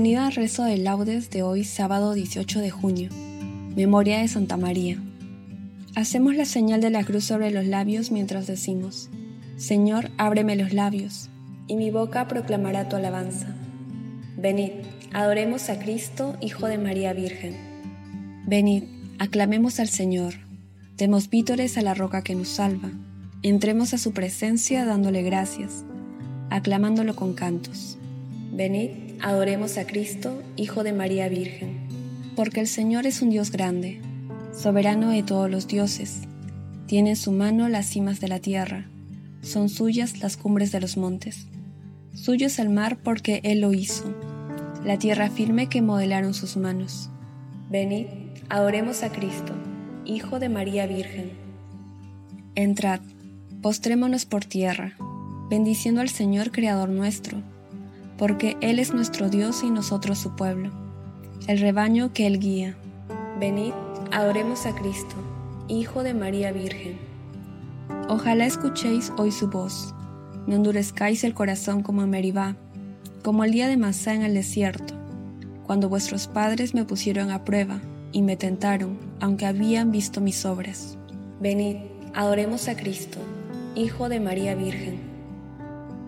Hola, bienvenida al rezo de laudes de hoy sábado 18 de junio, memoria de Santa María. Hacemos la señal de la cruz sobre los labios mientras decimos, Señor, ábreme los labios, y mi boca proclamará tu alabanza. Venid, adoremos a Cristo, Hijo de María Virgen. Venid, aclamemos al Señor, demos vítores a la roca que nos salva, entremos a su presencia dándole gracias, aclamándolo con cantos. Venid, adoremos a Cristo, Hijo de María Virgen, porque el Señor es un Dios grande, soberano de todos los dioses, tiene en su mano las cimas de la tierra, son suyas las cumbres de los montes, suyo es el mar porque Él lo hizo, la tierra firme que modelaron sus manos. Venid, adoremos a Cristo, Hijo de María Virgen. Entrad, postrémonos por tierra, bendiciendo al Señor Creador nuestro, porque Él es nuestro Dios y nosotros su pueblo, el rebaño que Él guía. Venid, adoremos a Cristo, Hijo de María Virgen. Ojalá escuchéis hoy su voz, no endurezcáis el corazón como en Meribá, como el día de Masá en el desierto, cuando vuestros padres me pusieron a prueba y me tentaron, aunque habían visto mis obras. Venid, adoremos a Cristo, Hijo de María Virgen.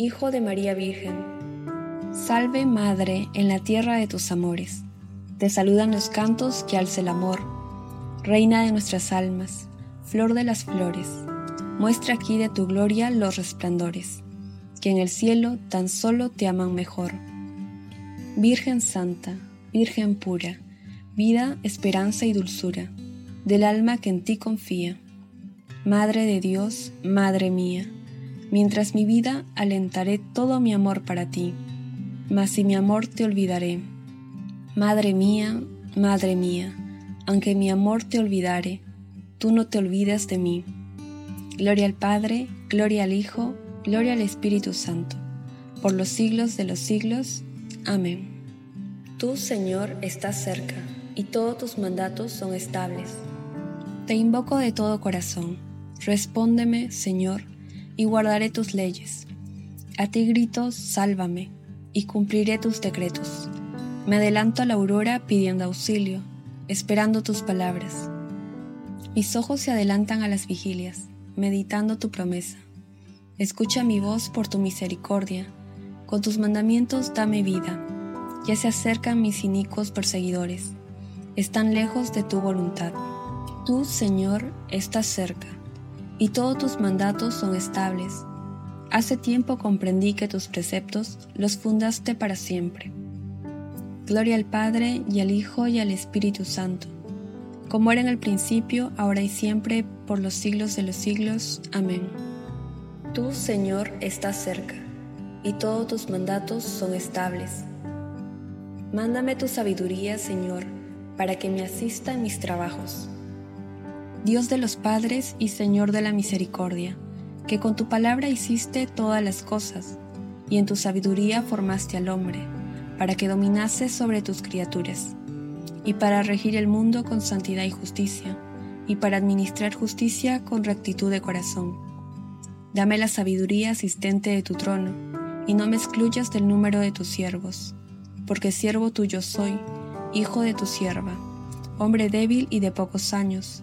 Hijo de María Virgen. Salve Madre en la tierra de tus amores. Te saludan los cantos que alce el amor. Reina de nuestras almas, flor de las flores, muestra aquí de tu gloria los resplandores, que en el cielo tan solo te aman mejor. Virgen Santa, Virgen pura, vida, esperanza y dulzura, del alma que en ti confía. Madre de Dios, Madre mía, Mientras mi vida alentaré todo mi amor para ti, mas si mi amor te olvidaré. Madre mía, madre mía, aunque mi amor te olvidare, tú no te olvides de mí. Gloria al Padre, gloria al Hijo, gloria al Espíritu Santo, por los siglos de los siglos. Amén. Tú, Señor, estás cerca, y todos tus mandatos son estables. Te invoco de todo corazón. Respóndeme, Señor, y guardaré tus leyes. A ti grito, sálvame, y cumpliré tus decretos. Me adelanto a la aurora pidiendo auxilio, esperando tus palabras. Mis ojos se adelantan a las vigilias, meditando tu promesa. Escucha mi voz por tu misericordia, con tus mandamientos dame vida. Ya se acercan mis inicuos perseguidores, están lejos de tu voluntad. Tú, Señor, estás cerca y todos tus mandatos son estables. Hace tiempo comprendí que tus preceptos los fundaste para siempre. Gloria al Padre y al Hijo y al Espíritu Santo, como era en el principio, ahora y siempre, por los siglos de los siglos. Amén. Tú, Señor, estás cerca, y todos tus mandatos son estables. Mándame tu sabiduría, Señor, para que me asista en mis trabajos. Dios de los padres y Señor de la misericordia, que con tu palabra hiciste todas las cosas, y en tu sabiduría formaste al hombre, para que dominase sobre tus criaturas y para regir el mundo con santidad y justicia, y para administrar justicia con rectitud de corazón. Dame la sabiduría asistente de tu trono, y no me excluyas del número de tus siervos, porque siervo tuyo soy, hijo de tu sierva, hombre débil y de pocos años,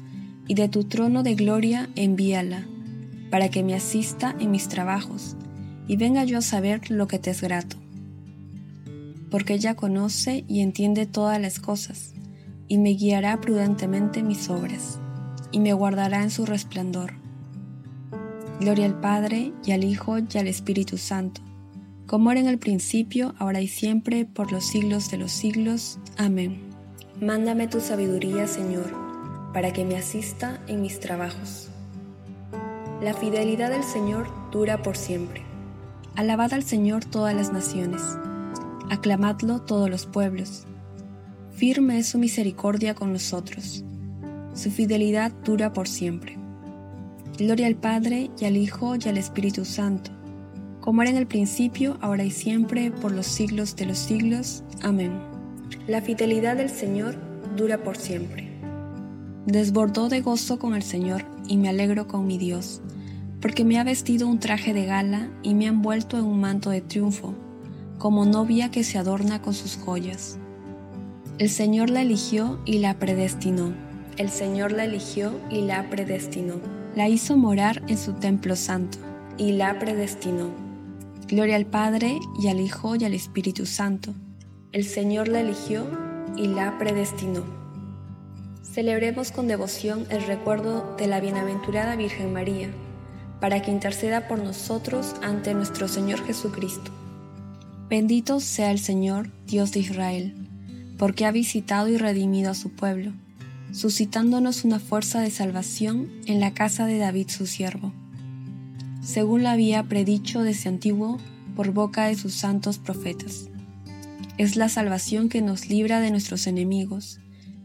y de tu trono de gloria envíala, para que me asista en mis trabajos, y venga yo a saber lo que te es grato. Porque ella conoce y entiende todas las cosas, y me guiará prudentemente mis obras, y me guardará en su resplandor. Gloria al Padre, y al Hijo, y al Espíritu Santo, como era en el principio, ahora y siempre, por los siglos de los siglos. Amén. Mándame tu sabiduría, Señor, para que me asista en mis trabajos. La fidelidad del Señor dura por siempre. Alabad al Señor todas las naciones. Aclamadlo todos los pueblos Firme es su misericordia con nosotros. Su fidelidad dura por siempre. Gloria al Padre y al Hijo y al Espíritu Santo, como era en el principio, ahora y siempre, por los siglos de los siglos. Amén. La fidelidad del Señor dura por siempre. Desbordó de gozo con el Señor y me alegro con mi Dios, porque me ha vestido un traje de gala y me ha envuelto en un manto de triunfo, como novia que se adorna con sus joyas. El Señor la eligió y la predestinó. El Señor la eligió y la predestinó. La hizo morar en su templo santo y la predestinó. Gloria al Padre y al Hijo y al Espíritu Santo. El Señor la eligió y la predestinó. Celebremos con devoción el recuerdo de la bienaventurada Virgen María, para que interceda por nosotros ante nuestro Señor Jesucristo. Bendito sea el Señor, Dios de Israel porque ha visitado y redimido a su pueblo, suscitándonos una fuerza de salvación en la casa de David su siervo, según la había predicho desde antiguo por boca de sus santos profetas. Es la salvación que nos libra de nuestros enemigos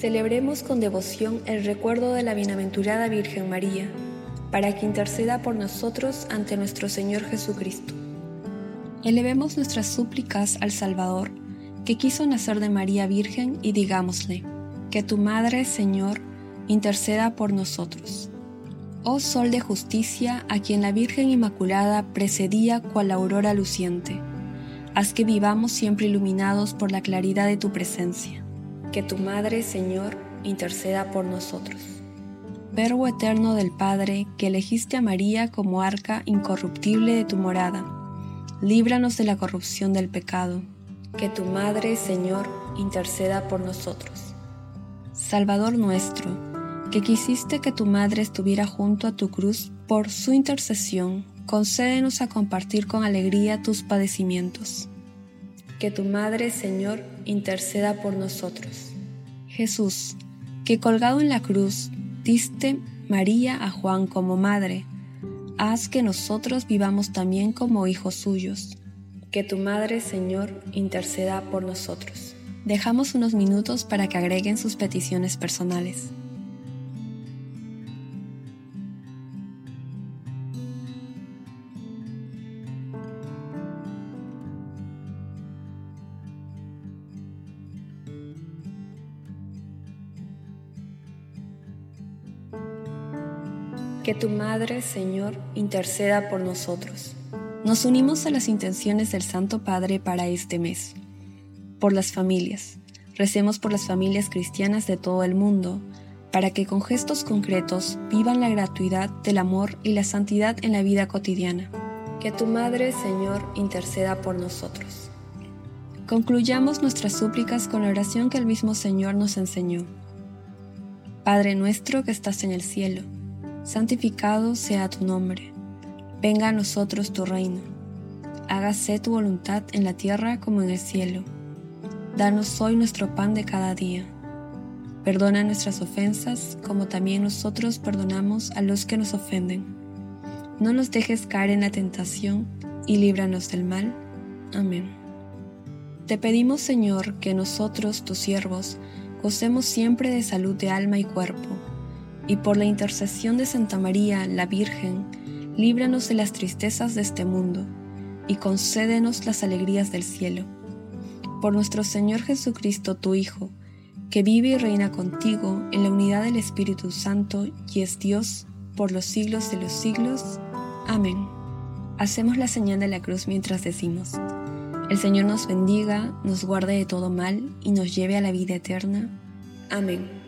Celebremos con devoción el recuerdo de la bienaventurada Virgen María, para que interceda por nosotros ante nuestro Señor Jesucristo. Elevemos nuestras súplicas al Salvador, que quiso nacer de María Virgen y digámosle, que tu Madre, Señor, interceda por nosotros. Oh Sol de justicia, a quien la Virgen Inmaculada precedía cual aurora luciente, haz que vivamos siempre iluminados por la claridad de tu presencia. Que tu Madre, Señor, interceda por nosotros. Verbo eterno del Padre, que elegiste a María como arca incorruptible de tu morada, líbranos de la corrupción del pecado que tu Madre, Señor, interceda por nosotros. Salvador nuestro, que quisiste que tu madre estuviera junto a tu cruz, por su intercesión, concédenos a compartir con alegría tus padecimientos. Que tu madre, Señor, interceda por nosotros. Jesús, que colgado en la cruz, diste María a Juan como madre, haz que nosotros vivamos también como hijos suyos. Que tu madre, Señor, interceda por nosotros. Dejamos unos minutos para que agreguen sus peticiones personales. Que tu Madre, Señor, interceda por nosotros. Nos unimos a las intenciones del Santo Padre para este mes. Por las familias. Recemos por las familias cristianas de todo el mundo, para que con gestos concretos vivan la gratuidad del amor y la santidad en la vida cotidiana. Que tu Madre, Señor, interceda por nosotros. Concluyamos nuestras súplicas con la oración que el mismo Señor nos enseñó. Padre nuestro que estás en el cielo, santificado sea tu nombre Venga a nosotros tu reino. Hágase tu voluntad en la tierra como en el cielo. Danos hoy nuestro pan de cada día. Perdona nuestras ofensas como también nosotros perdonamos a los que nos ofenden. No nos dejes caer en la tentación y líbranos del mal. Amén. Te pedimos, Señor, que nosotros, tus siervos, gocemos siempre de salud de alma y cuerpo, y por la intercesión de Santa María, la Virgen, líbranos de las tristezas de este mundo, y concédenos las alegrías del cielo. Por nuestro Señor Jesucristo, tu Hijo, que vive y reina contigo en la unidad del Espíritu Santo y es Dios por los siglos de los siglos. Amén. Hacemos la señal de la cruz mientras decimos, el Señor nos bendiga, nos guarde de todo mal y nos lleve a la vida eterna. Amén.